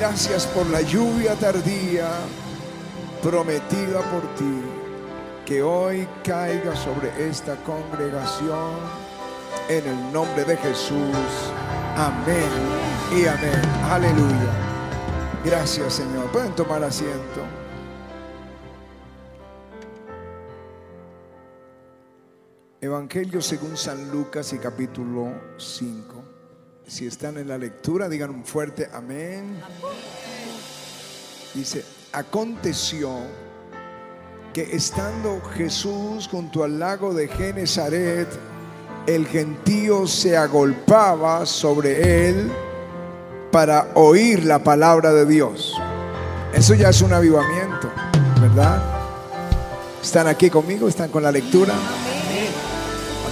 gracias por la lluvia tardía prometida por ti, que hoy caiga sobre esta congregación en el nombre de Jesús. Amén y amén. Aleluya. Gracias Señor. Pueden tomar asiento. Evangelio según San Lucas y capítulo 5. Si están en la lectura, digan un fuerte amén. Dice, aconteció que estando Jesús junto al lago de Genezaret, el gentío se agolpaba sobre él para oír la palabra de Dios. Eso ya es un avivamiento, ¿verdad? ¿Están aquí conmigo? ¿Están con la lectura?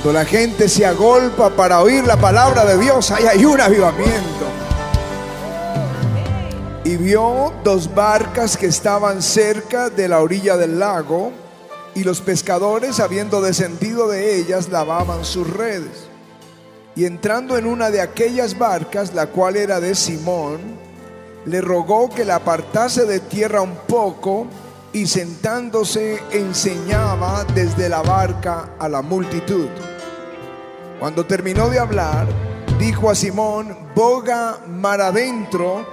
Cuando la gente se agolpa para oír la palabra de Dios, ahí hay un avivamiento. Y vio dos barcas que estaban cerca de la orilla del lago, y los pescadores, habiendo descendido de ellas, lavaban sus redes. Y entrando en una de aquellas barcas, la cual era de Simón, le rogó que la apartase de tierra un poco, y sentándose enseñaba desde la barca a la multitud. Cuando terminó de hablar, dijo a Simón, boga mar adentro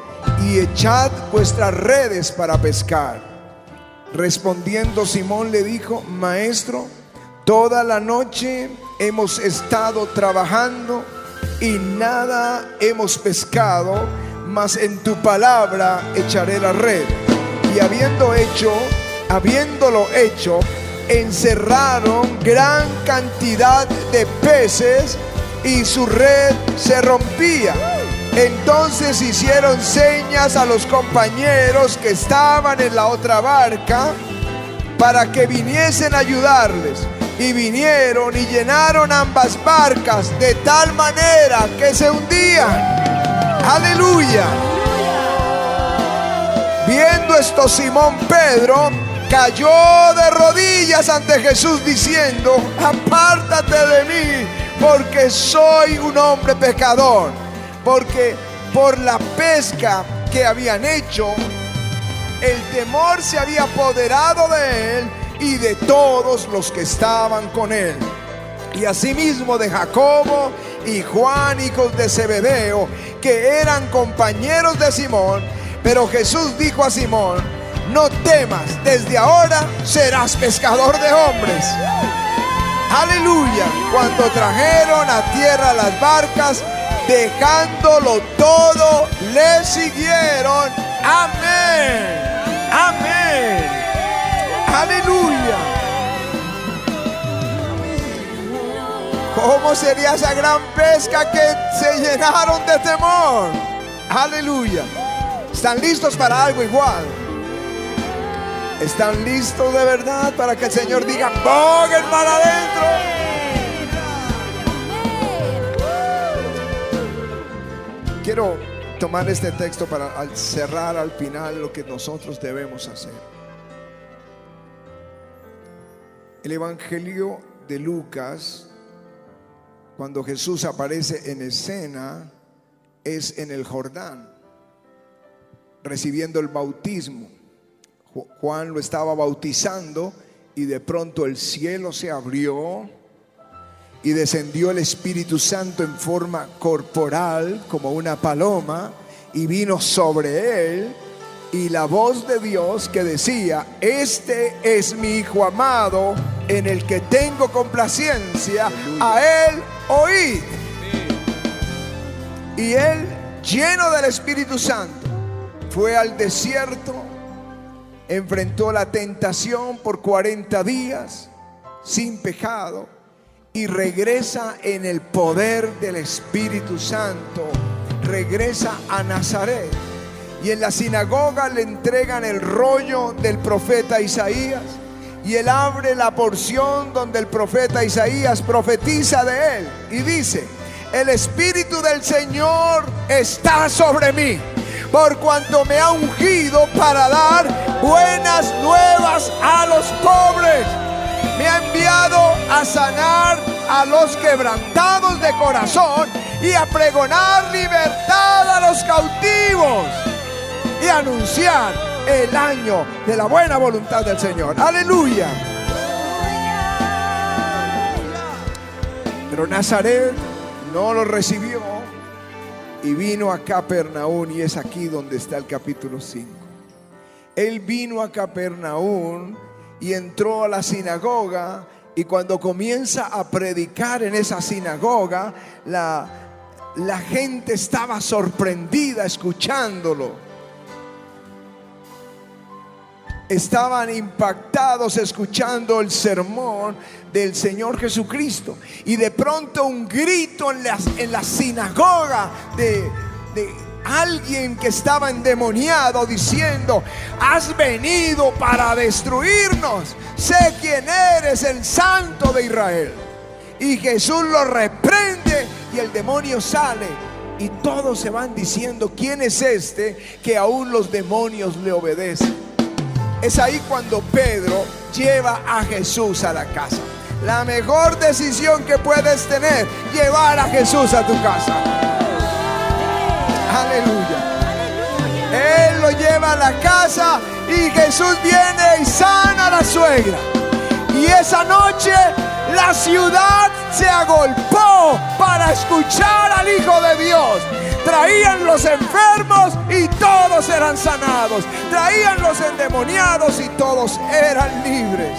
y echad vuestras redes para pescar. Respondiendo Simón le dijo, maestro, toda la noche hemos estado trabajando y nada hemos pescado, mas en tu palabra echaré la red. Y habiendo hecho, habiéndolo hecho, encerraron gran cantidad de peces y su red se rompía. Entonces hicieron señas a los compañeros que estaban en la otra barca para que viniesen a ayudarles. Y vinieron y llenaron ambas barcas de tal manera que se hundían. Aleluya. Viendo esto Simón Pedro cayó de rodillas ante Jesús diciendo, apártate de mí porque soy un hombre pecador. Porque por la pesca que habían hecho, el temor se había apoderado de él y de todos los que estaban con él. Y asimismo de Jacobo y Juan, hijos de Zebedeo, que eran compañeros de Simón. Pero Jesús dijo a Simón, no temas, desde ahora serás pescador de hombres. Aleluya. Cuando trajeron a tierra las barcas, dejándolo todo, le siguieron. Amén. Amén. Aleluya. ¿Cómo sería esa gran pesca que se llenaron de temor? Aleluya. ¿Están listos para algo igual? ¿Están listos de verdad para que el Señor diga, ¡Poguen para adentro! Quiero tomar este texto para cerrar al final lo que nosotros debemos hacer. El Evangelio de Lucas, cuando Jesús aparece en escena, es en el Jordán, recibiendo el bautismo. Juan lo estaba bautizando y de pronto el cielo se abrió y descendió el Espíritu Santo en forma corporal como una paloma y vino sobre él y la voz de Dios que decía, este es mi Hijo amado en el que tengo complacencia, a él oí. Y él, lleno del Espíritu Santo, fue al desierto enfrentó la tentación por 40 días sin pecado y regresa en el poder del Espíritu Santo. Regresa a Nazaret y en la sinagoga le entregan el rollo del profeta Isaías y él abre la porción donde el profeta Isaías profetiza de él y dice, el Espíritu del Señor está sobre mí por cuanto me ha ungido para dar buenas nuevas a los pobres. Me ha enviado a sanar a los quebrantados de corazón y a pregonar libertad a los cautivos y anunciar el año de la buena voluntad del Señor. Aleluya. Pero Nazaret no lo recibió y vino a Capernaum y es aquí donde está el capítulo 5. Él vino a Capernaum y entró a la sinagoga y cuando comienza a predicar en esa sinagoga, la, la gente estaba sorprendida escuchándolo. Estaban impactados escuchando el sermón del Señor Jesucristo. Y de pronto un grito en la, en la sinagoga de, de alguien que estaba endemoniado diciendo, has venido para destruirnos. Sé quién eres, el santo de Israel. Y Jesús lo reprende y el demonio sale. Y todos se van diciendo, ¿quién es este que aún los demonios le obedecen? Es ahí cuando Pedro lleva a Jesús a la casa. La mejor decisión que puedes tener, llevar a Jesús a tu casa. Aleluya. Él lo lleva a la casa y Jesús viene y sana a la suegra. Y esa noche la ciudad se agolpó para escuchar al Hijo de Dios. Traían los enfermos y todos eran sanados. Traían los endemoniados y todos eran libres.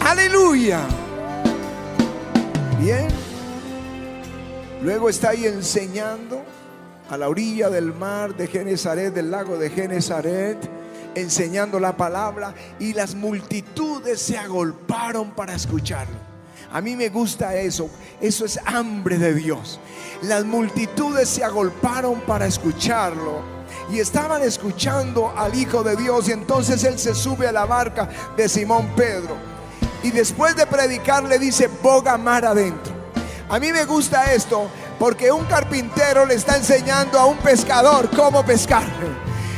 Aleluya. Bien. Luego está ahí enseñando a la orilla del mar de Genezaret, del lago de Genezaret, enseñando la palabra y las multitudes se agolparon para escucharlo. A mí me gusta eso, eso es hambre de Dios. Las multitudes se agolparon para escucharlo y estaban escuchando al Hijo de Dios y entonces él se sube a la barca de Simón Pedro y después de predicar le dice, boga mar adentro. A mí me gusta esto porque un carpintero le está enseñando a un pescador cómo pescar.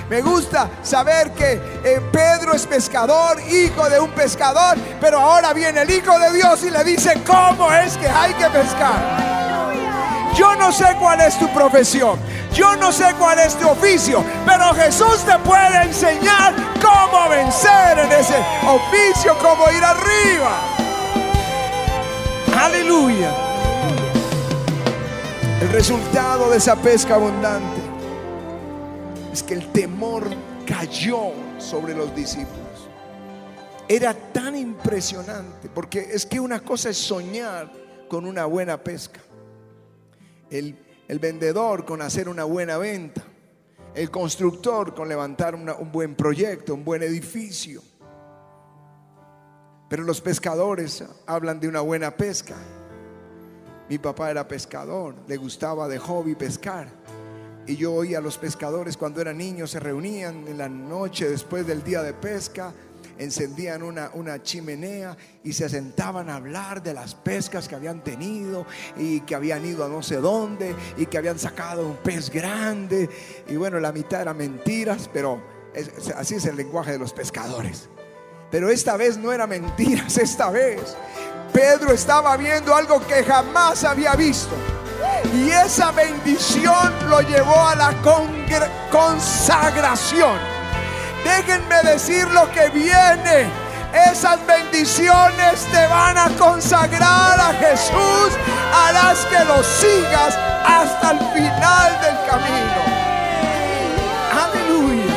Me gusta saber que eh, Pedro es pescador, hijo de un pescador, pero ahora viene el Hijo de Dios y le dice cómo es que hay que pescar. Yo no sé cuál es tu profesión, yo no sé cuál es tu oficio, pero Jesús te puede enseñar cómo vencer en ese oficio, cómo ir arriba. Aleluya. El resultado de esa pesca abundante es que el temor cayó sobre los discípulos. Era tan impresionante, porque es que una cosa es soñar con una buena pesca, el, el vendedor con hacer una buena venta, el constructor con levantar un buen proyecto, un buen edificio. Pero los pescadores hablan de una buena pesca. Mi papá era pescador, le gustaba de hobby pescar. Y yo oía a los pescadores cuando eran niños, se reunían en la noche después del día de pesca, encendían una, una chimenea y se sentaban a hablar de las pescas que habían tenido y que habían ido a no sé dónde y que habían sacado un pez grande. Y bueno, la mitad eran mentiras, pero así es el lenguaje de los pescadores. Pero esta vez no era mentiras, esta vez Pedro estaba viendo algo que jamás había visto. Y esa bendición lo llevó a la consagración. Déjenme decir lo que viene. Esas bendiciones te van a consagrar a Jesús. Harás que lo sigas hasta el final del camino. Aleluya.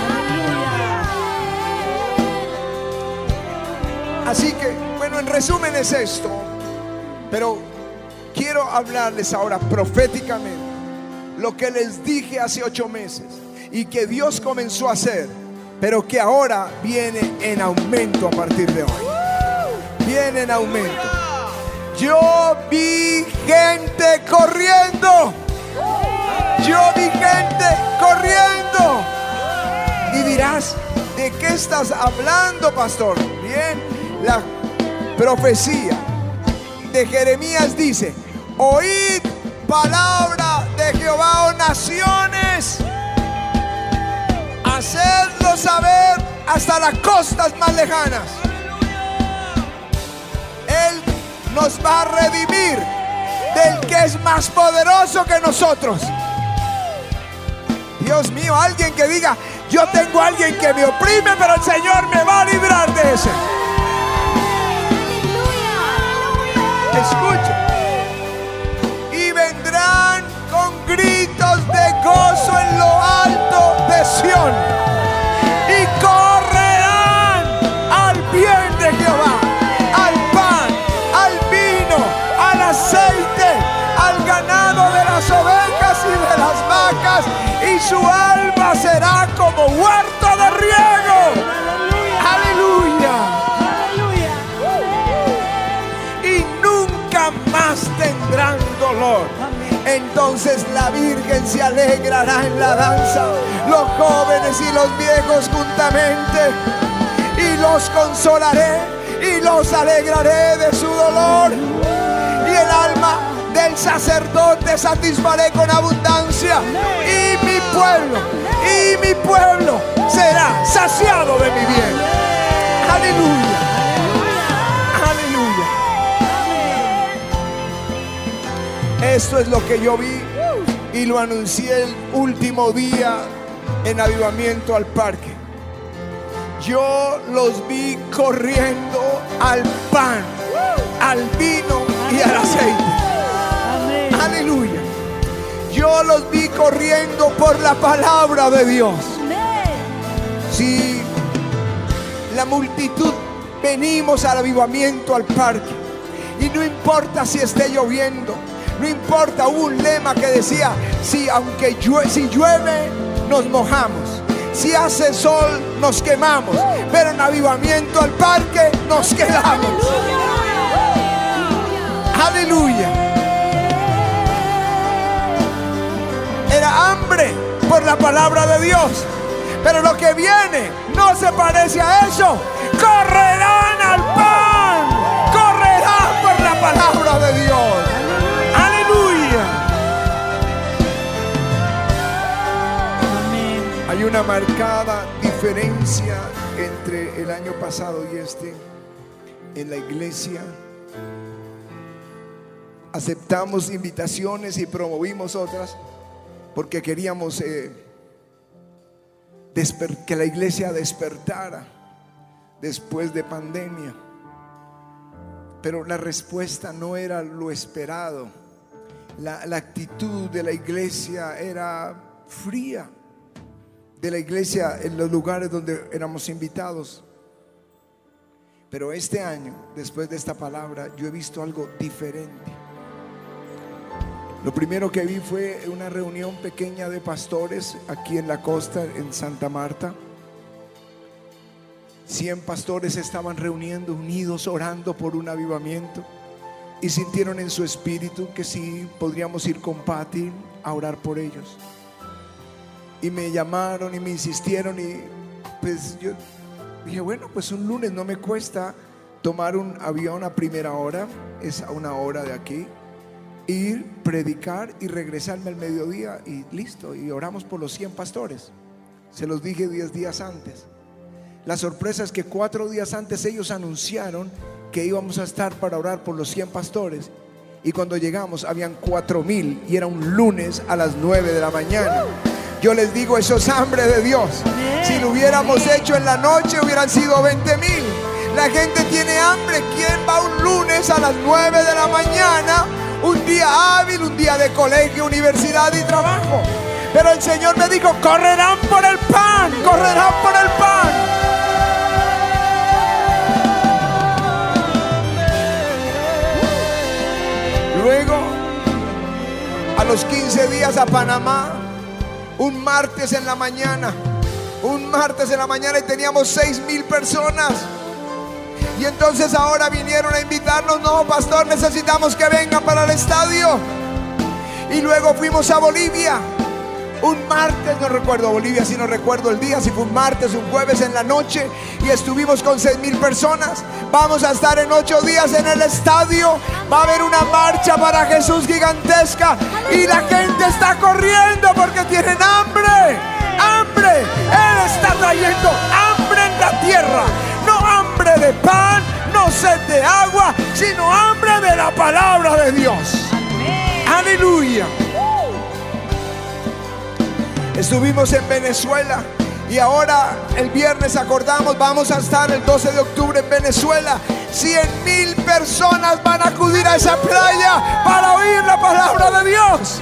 Así que, bueno, en resumen es esto. Pero quiero hablarles ahora proféticamente lo que les dije hace ocho meses y que Dios comenzó a hacer, pero que ahora viene en aumento a partir de hoy. Viene en aumento. Yo vi gente corriendo. Yo vi gente corriendo. Y dirás, ¿de qué estás hablando, pastor? Bien, la profecía de Jeremías dice, oíd palabra de Jehová, oh naciones, hacedlo saber hasta las costas más lejanas. Él nos va a redimir del que es más poderoso que nosotros. Dios mío, alguien que diga, Yo tengo a alguien que me oprime, pero el Señor me va a librar de ese. Y correrán al bien de Jehová, al pan, al vino, al aceite, al ganado de las ovejas y de las vacas. Y su alma será como huerto de riego. Aleluya. Y nunca más tendrán dolor. Entonces la Virgen se alegrará en la danza, los jóvenes y los viejos juntamente, y los consolaré y los alegraré de su dolor. Y el alma del sacerdote satisfaré con abundancia, y mi pueblo, y mi pueblo será saciado de mi bien. Aleluya. Esto es lo que yo vi y lo anuncié el último día en avivamiento al parque. Yo los vi corriendo al pan, al vino y al aceite. Aleluya. Yo los vi corriendo por la palabra de Dios. Si la multitud venimos al avivamiento al parque y no importa si esté lloviendo, no importa, hubo un lema que decía, si aunque llueve, si llueve, nos mojamos. Si hace sol, nos quemamos. Pero en avivamiento al parque, nos quedamos. Aleluya. Era hambre por la palabra de Dios. Pero lo que viene no se parece a eso. Correrán una marcada diferencia entre el año pasado y este en la iglesia. Aceptamos invitaciones y promovimos otras porque queríamos eh, que la iglesia despertara después de pandemia. Pero la respuesta no era lo esperado. La actitud de la iglesia era fría. De la iglesia en los lugares donde éramos invitados. Pero este año, después de esta palabra, yo he visto algo diferente. Lo primero que vi fue una reunión pequeña de pastores aquí en la costa, en Santa Marta. 100 pastores estaban reuniendo, unidos, orando por un avivamiento. Y sintieron en su espíritu que sí podríamos ir con Patti a orar por ellos. Y me llamaron y me insistieron y pues yo dije, bueno, pues un lunes no me cuesta tomar un avión a primera hora, es a una hora de aquí, ir, predicar y regresarme al mediodía y listo. Y oramos por los 100 pastores. Se los dije 10 días antes. La sorpresa es que cuatro días antes ellos anunciaron que íbamos a estar para orar por los 100 pastores. Y cuando llegamos habían cuatro mil y era un lunes a las 9 de la mañana. Yo les digo, eso es hambre de Dios. Si lo hubiéramos hecho en la noche hubieran sido 20 mil. La gente tiene hambre. ¿Quién va un lunes a las 9 de la mañana? Un día hábil, un día de colegio, universidad y trabajo. Pero el Señor me dijo, correrán por el pan, correrán por el pan. Luego, a los 15 días a Panamá, un martes en la mañana, un martes en la mañana y teníamos 6 mil personas. Y entonces ahora vinieron a invitarnos, no, pastor, necesitamos que vengan para el estadio. Y luego fuimos a Bolivia. Un martes, no recuerdo Bolivia, si no recuerdo el día, si fue un martes, un jueves en la noche, y estuvimos con seis mil personas. Vamos a estar en ocho días en el estadio. Va a haber una marcha para Jesús gigantesca, y la gente está corriendo porque tienen hambre. Hambre. Él está trayendo hambre en la tierra. No hambre de pan, no sed de agua, sino hambre de la palabra de Dios. Aleluya. Estuvimos en Venezuela Y ahora el viernes acordamos, vamos a estar el 12 de octubre en Venezuela. 100 mil personas van a acudir a esa playa para oír la palabra de Dios.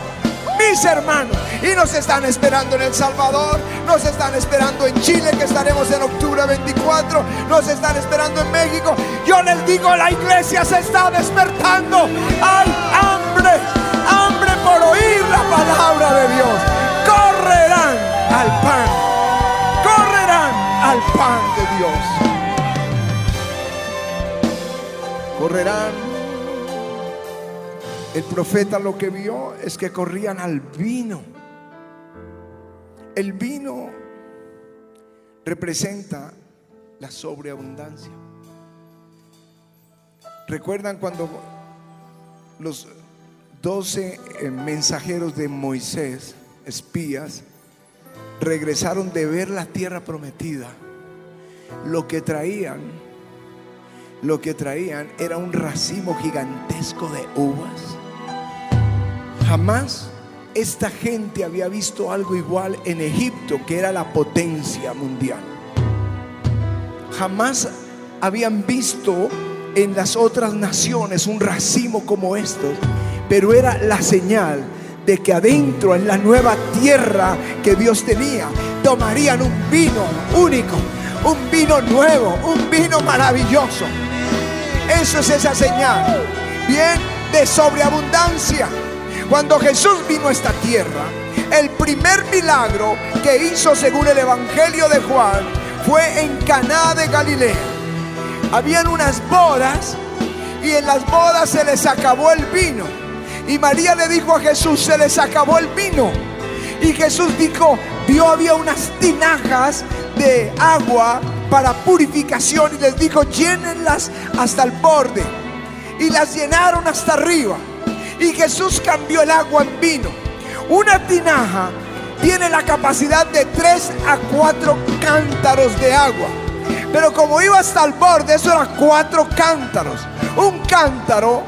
Mis hermanos, y nos están esperando en El Salvador, nos están esperando en Chile, que estaremos en octubre 24, nos están esperando en México. Yo les digo, la iglesia se está despertando. Hay hambre, hambre por oír la palabra de Dios. Al pan, correrán al pan de Dios. Correrán el profeta lo que vio es que corrían al vino. El vino representa la sobreabundancia. ¿Recuerdan cuando los doce eh, mensajeros de Moisés, espías, regresaron de ver la tierra prometida? Lo que traían, lo que traían era un racimo gigantesco de uvas Jamás esta gente había visto algo igual en Egipto, que era la potencia mundial. Jamás habían visto en las otras naciones un racimo como estos, pero era la señal de que adentro, en la nueva tierra que Dios tenía, tomarían un vino único, un vino nuevo, un vino maravilloso. Eso es esa señal, bien de sobreabundancia. Cuando Jesús vino a esta tierra, el primer milagro que hizo según el Evangelio de Juan fue en Caná de Galilea. Habían unas bodas y en las bodas se les acabó el vino. Y María le dijo a Jesús, se les acabó el vino. Y Jesús dijo, vio había unas tinajas de agua para purificación y les dijo, llénenlas hasta el borde. Y las llenaron hasta arriba. Y Jesús cambió el agua en vino. Una tinaja tiene la capacidad de 3 a 4 cántaros de agua. Pero como iba hasta el borde, eso eran 4 cántaros. Un cántaro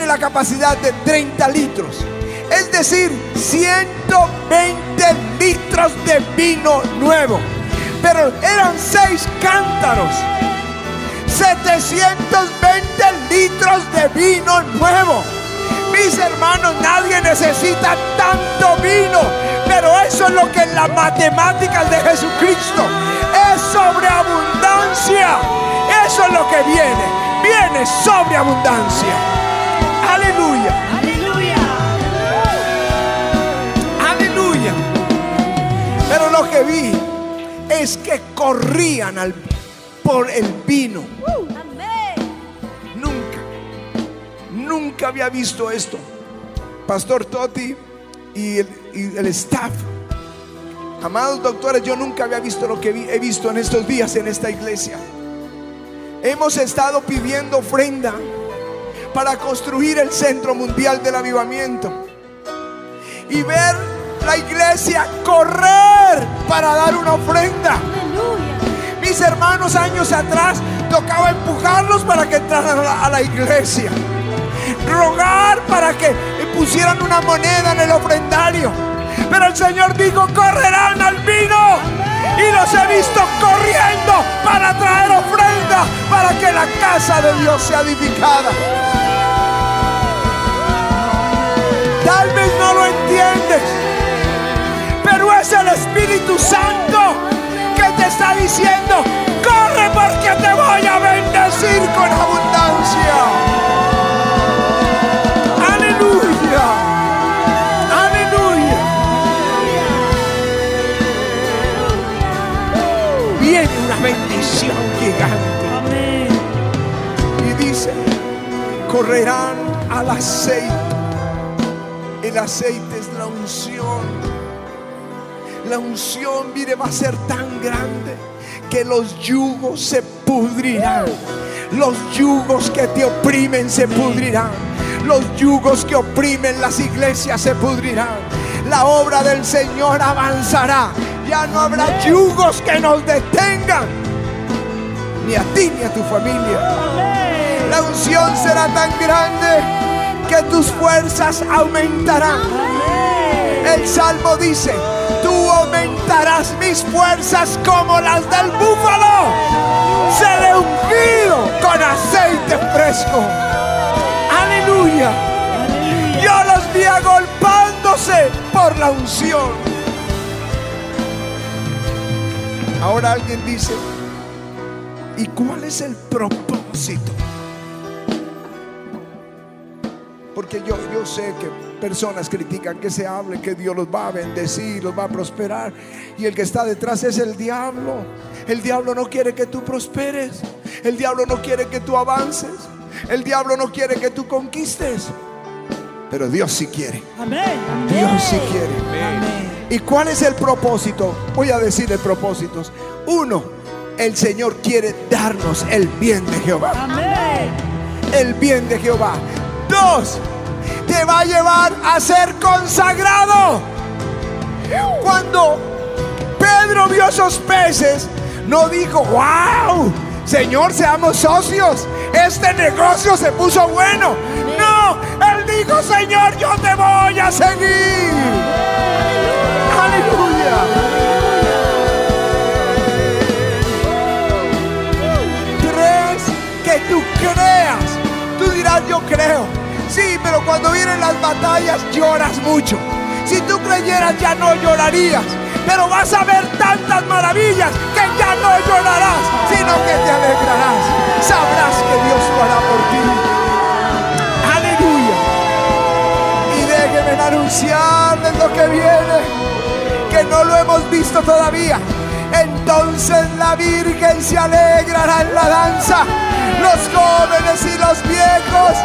tiene la capacidad de 30 litros. Es decir, 120 litros de vino nuevo. Pero eran 6 cántaros. 720 litros de vino nuevo. Mis hermanos, nadie necesita tanto vino, pero eso es lo que en las matemáticas de Jesucristo es sobreabundancia. Eso es lo que viene, viene sobreabundancia. Aleluya. Aleluya. Aleluya. Pero lo que vi es que corrían al, por el vino. Nunca había visto esto. Pastor Toti y el, staff. Amados doctores, yo nunca había visto lo que he visto en estos días en esta iglesia. Hemos estado pidiendo ofrenda para construir el Centro Mundial del Avivamiento. Y ver la iglesia correr para dar una ofrenda. Mis hermanos años atrás tocaba empujarlos para que entraran a la iglesia rogar para que pusieran una moneda en el ofrendario. Pero el Señor dijo, correrán al vino. Y los he visto corriendo para traer ofrenda para que la casa de Dios sea edificada. Tal vez no lo entiendes, pero es el Espíritu Santo que te está diciendo, corre porque te voy a bendecir con abundancia. bendición gigante. Y dice, correrán al aceite. El aceite es la unción. La unción, mire, va a ser tan grande que los yugos se pudrirán. Los yugos que te oprimen se pudrirán. Los yugos que oprimen las iglesias se pudrirán. La obra del Señor avanzará ya no habrá yugos que nos detengan, ni a ti ni a tu familia. La unción será tan grande que tus fuerzas aumentarán. El salmo dice, Tú aumentarás mis fuerzas como las del búfalo. Seré ungido con aceite fresco. Aleluya. Yo los vi agolpándose por la unción. Ahora alguien dice, ¿y cuál es el propósito? Porque yo, yo sé que personas critican que se hable, que Dios los va a bendecir, los va a prosperar. Y el que está detrás es el diablo. El diablo no quiere que tú prosperes. El diablo no quiere que tú avances. El diablo no quiere que tú conquistes. Pero Dios sí quiere. Amén. Dios sí quiere. ¿Y cuál es el propósito? Voy a decir el propósito. Uno, el Señor quiere darnos el bien de Jehová. Amén. El bien de Jehová. Dos, te va a llevar a ser consagrado. Cuando Pedro vio esos peces, no dijo, wow, Señor, seamos socios. Este negocio se puso bueno. No, él dijo, Señor, yo te voy a seguir. Aleluya. Tres, que tú creas. Tú dirás, yo creo. Sí, pero cuando vienen las batallas lloras mucho. Si tú creyeras ya no llorarías. Pero vas a ver tantas maravillas que ya no llorarás, sino que te alegrarás. Sabrás que Dios lo hará por ti. Aleluya. Y déjenme anunciarles lo que viene, que no lo hemos visto todavía. Entonces la Virgen se alegrará en la danza. Los jóvenes y los viejos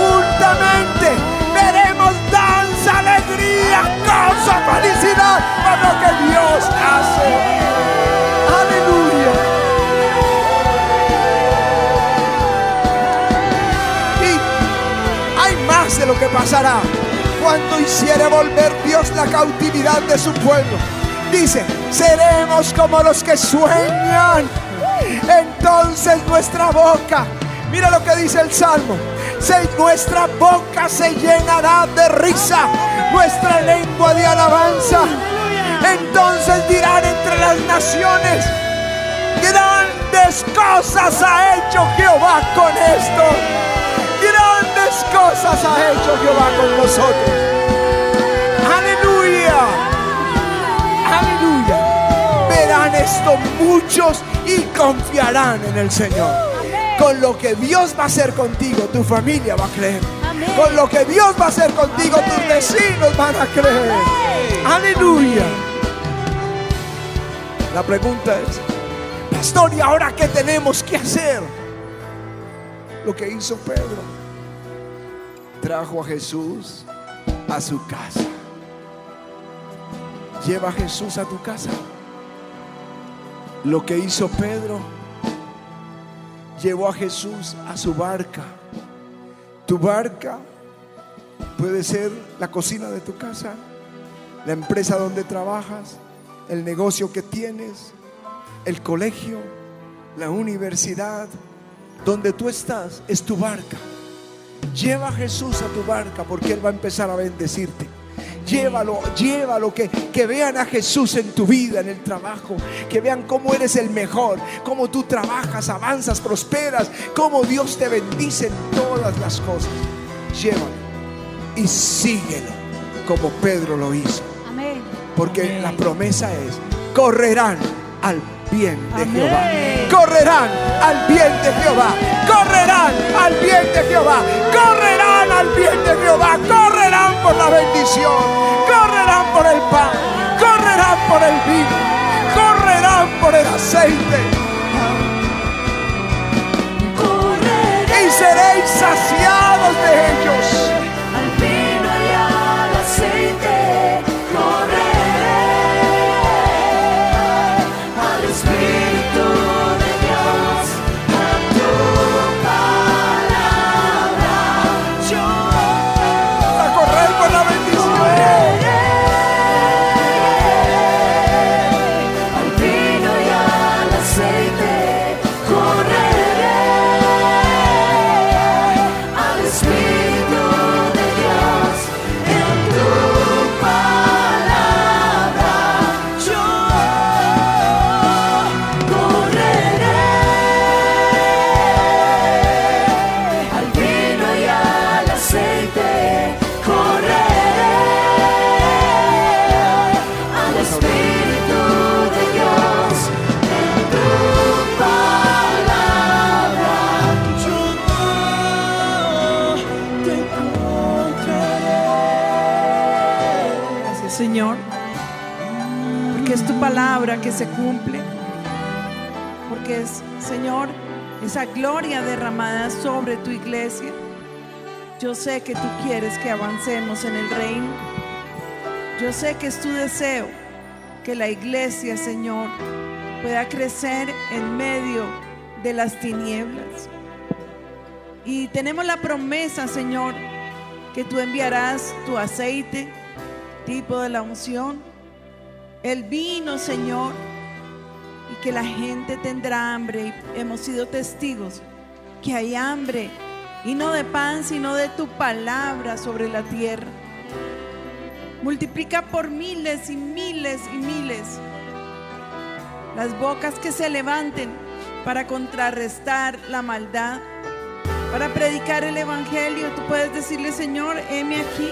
juntamente veremos danza, alegría, gozo, felicidad por lo que Dios hace. Aleluya. Y hay más de lo que pasará cuando hiciere volver Dios la cautividad de su pueblo. Dice, seremos como los que sueñan. Entonces nuestra boca, mira lo que dice el Salmo, se, nuestra boca se llenará de risa, nuestra lengua de alabanza. Entonces dirán entre las naciones, grandes cosas ha hecho Jehová con esto. Grandes cosas ha hecho Jehová con nosotros. Aleluya. Aleluya. Verán esto muchos y confiarán en el Señor. Con lo que Dios va a hacer contigo, tu familia va a creer. Amén. Con lo que Dios va a hacer contigo, tus vecinos van a creer. Aleluya. La pregunta es, pastor, ¿y ahora qué tenemos que hacer? Lo que hizo Pedro. Trajo a Jesús a su casa. Lleva a Jesús a tu casa. Lo que hizo Pedro, llevó a Jesús a su barca. Tu barca puede ser la cocina de tu casa, la empresa donde trabajas, el negocio que tienes, el colegio, la universidad, donde tú estás, es tu barca. Lleva a Jesús a tu barca porque Él va a empezar a bendecirte. Llévalo, llévalo, que, que vean a Jesús en tu vida, en el trabajo, que vean cómo eres el mejor, cómo tú trabajas, avanzas, prosperas, cómo Dios te bendice en todas las cosas. Llévalo y síguelo como Pedro lo hizo. Amén. Porque la promesa es, correrán al bien de Amén. Jehová. Correrán al bien de Jehová. Correrán al bien de Jehová. Correrán al bien de Jehová. Correrán por la bendición. Por el pan. Correrán por el vino. Correrán por el aceite. Y seréis saciados de ellos. Se cumple, porque es, Señor, esa gloria derramada sobre tu iglesia. Yo sé que tú quieres que avancemos en el reino. Yo sé que es tu deseo que la iglesia, Señor, pueda crecer en medio de las tinieblas. Y tenemos la promesa, Señor, que tú enviarás tu aceite, tipo de la unción, el vino, Señor, y que la gente tendrá hambre. Y hemos sido testigos que hay hambre, y no de pan, sino de tu palabra sobre la tierra. Multiplica por miles y miles y miles las bocas que se levanten para contrarrestar la maldad, para predicar el Evangelio. Tú puedes decirle, Señor, heme aquí.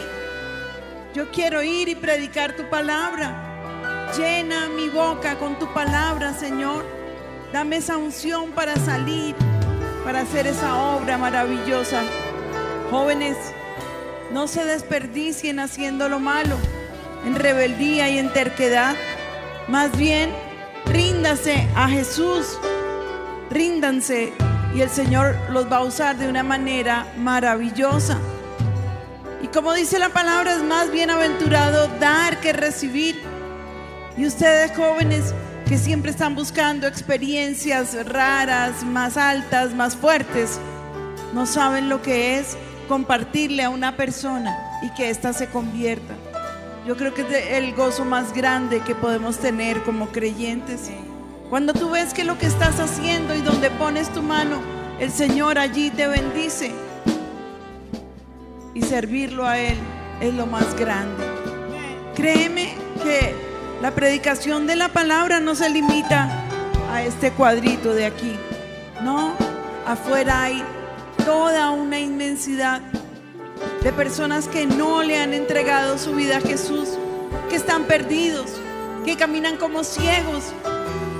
Yo quiero ir y predicar tu palabra. Llena mi boca con tu palabra, Señor. Dame esa unción para salir, para hacer esa obra maravillosa. Jóvenes, no se desperdicien haciendo lo malo, en rebeldía y en terquedad. Más bien, ríndase a Jesús. Ríndanse y el Señor los va a usar de una manera maravillosa. Y como dice la palabra, es más bienaventurado dar que recibir. Y ustedes jóvenes que siempre están buscando experiencias raras, más altas, más fuertes, no saben lo que es compartirle a una persona y que ésta se convierta. Yo creo que es el gozo más grande que podemos tener como creyentes. Cuando tú ves que lo que estás haciendo y donde pones tu mano, el Señor allí te bendice. Y servirlo a Él es lo más grande. Créeme que la predicación de la palabra no se limita a este cuadrito de aquí. No, afuera hay toda una inmensidad de personas que no le han entregado su vida a Jesús, que están perdidos, que caminan como ciegos,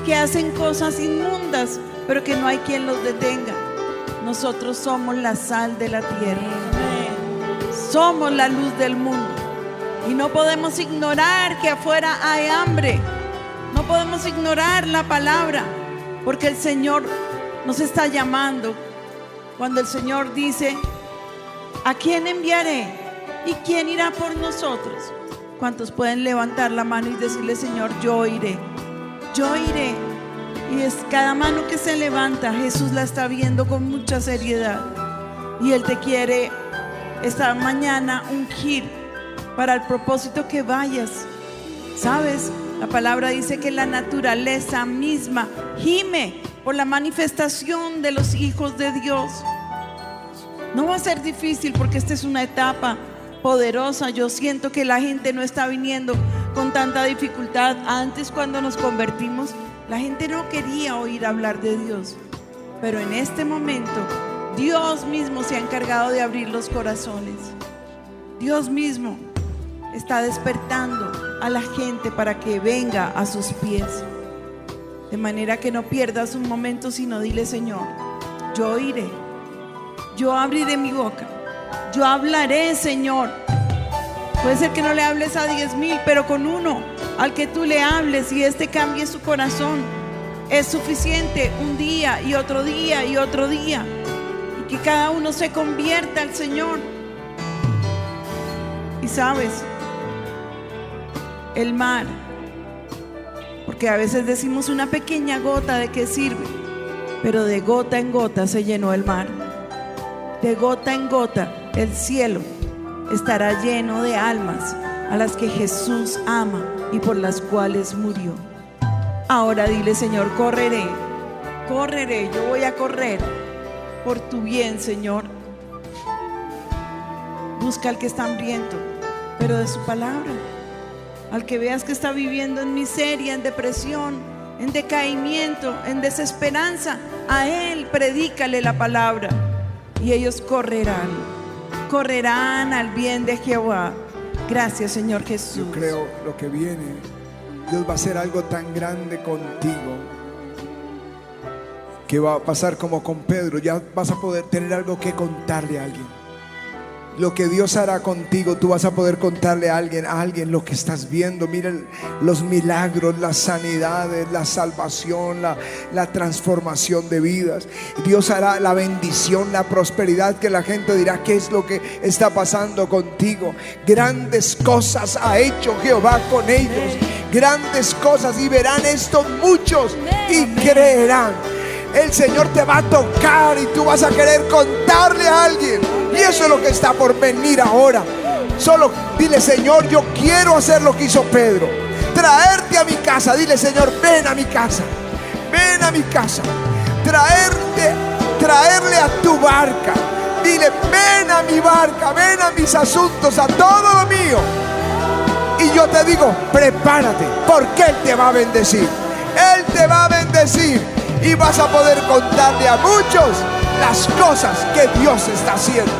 que hacen cosas inmundas, pero que no hay quien los detenga. Nosotros somos la sal de la tierra. Somos la luz del mundo. Y no podemos ignorar que afuera hay hambre. No podemos ignorar la palabra, porque el Señor nos está llamando. Cuando el Señor dice, ¿a quién enviaré? ¿Y quién irá por nosotros? ¿Cuántos pueden levantar la mano y decirle, Señor, yo iré? Yo iré. Y es cada mano que se levanta, Jesús la está viendo con mucha seriedad. Y Él te quiere esta mañana ungir para el propósito que vayas. ¿Sabes? La palabra dice que la naturaleza misma gime por la manifestación de los hijos de Dios. No va a ser difícil porque esta es una etapa poderosa. Yo siento que la gente no está viniendo con tanta dificultad. Antes cuando nos convertimos, la gente no quería oír hablar de Dios. Pero en este momento, Dios mismo se ha encargado de abrir los corazones. Dios mismo está despertando a la gente para que venga a sus pies. De manera que no pierdas un momento, sino dile, Señor, yo iré. Yo abriré mi boca. Yo hablaré, Señor. Puede ser que no le hables a diez mil, pero con uno al que tú le hables y este cambie su corazón, es suficiente un día y otro día y otro día. Y que cada uno se convierta al Señor. Y sabes, el mar, porque a veces decimos una pequeña gota de qué sirve, pero de gota en gota se llenó el mar. De gota en gota el cielo estará lleno de almas a las que Jesús ama y por las cuales murió. Ahora dile, Señor, correré, correré, yo voy a correr por tu bien, Señor. Busca al que está hambriento, pero de su palabra. Al que veas que está viviendo en miseria, en depresión, en decaimiento, en desesperanza, a él predícale la palabra y ellos correrán, correrán al bien de Jehová. Gracias, Señor Jesús. Yo creo lo que viene, Dios va a hacer algo tan grande contigo que va a pasar como con Pedro. Ya vas a poder tener algo que contarle a alguien. Lo que Dios hará contigo, tú vas a poder contarle a alguien, a alguien lo que estás viendo. Miren los milagros, las sanidades, la salvación, la, la transformación de vidas. Dios hará la bendición, la prosperidad que la gente dirá, ¿qué es lo que está pasando contigo? Grandes cosas ha hecho Jehová con ellos. Grandes cosas y verán esto muchos y creerán. El Señor te va a tocar y tú vas a querer contarle a alguien. Y eso es lo que está por venir ahora. Solo dile, Señor, yo quiero hacer lo que hizo Pedro. Traerte a mi casa. Dile, Señor, ven a mi casa. Ven a mi casa. Traerte, traerle a tu barca. Dile, ven a mi barca, ven a mis asuntos, a todo lo mío. Y yo te digo, prepárate, porque Él te va a bendecir. Él te va a bendecir y vas a poder contarle a muchos las cosas que Dios está haciendo.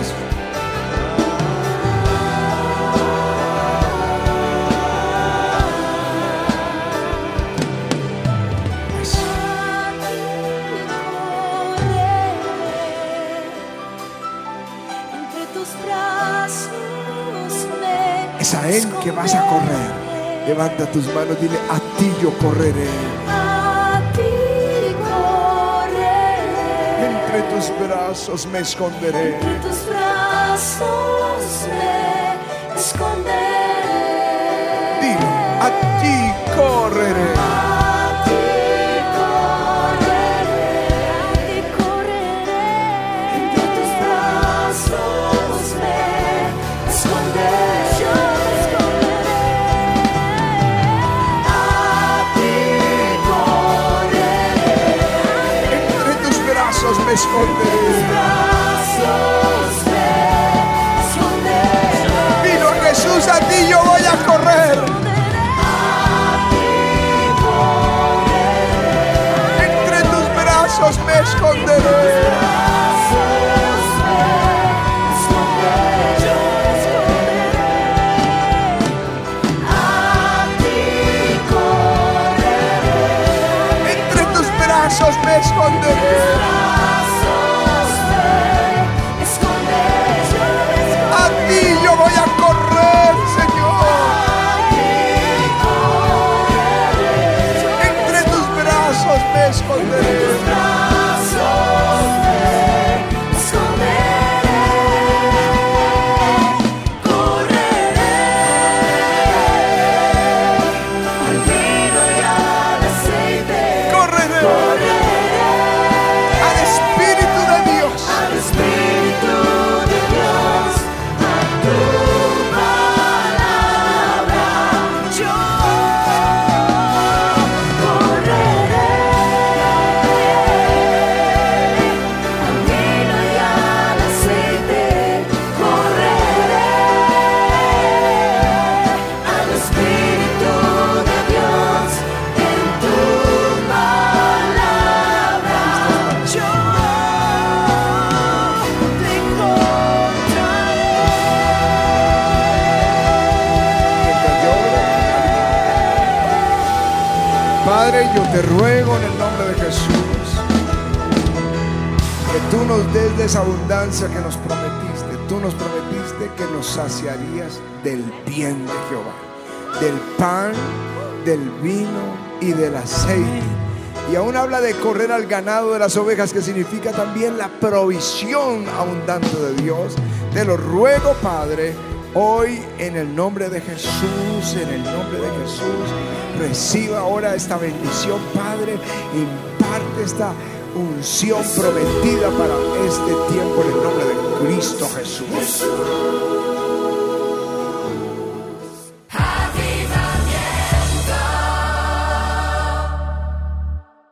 Eso. Es a Él que vas a correr. Levanta tus manos, dile, a ti yo correré. Entre tus brazos me esconderé. Entre tus brazos me esconderé. Dile, a ti correré. Ruego en el nombre de Jesús que tú nos des de esa abundancia que nos prometiste. Tú nos prometiste que nos saciarías del bien de Jehová, del pan, del vino y del aceite. Y aún habla de correr al ganado de las ovejas, que significa también la provisión abundante de Dios. Te lo ruego, Padre, hoy en el nombre de Jesús, en el nombre de Jesús, reciba ahora esta bendición, Padre. Imparte esta unción prometida para este tiempo en el nombre de Cristo Jesús.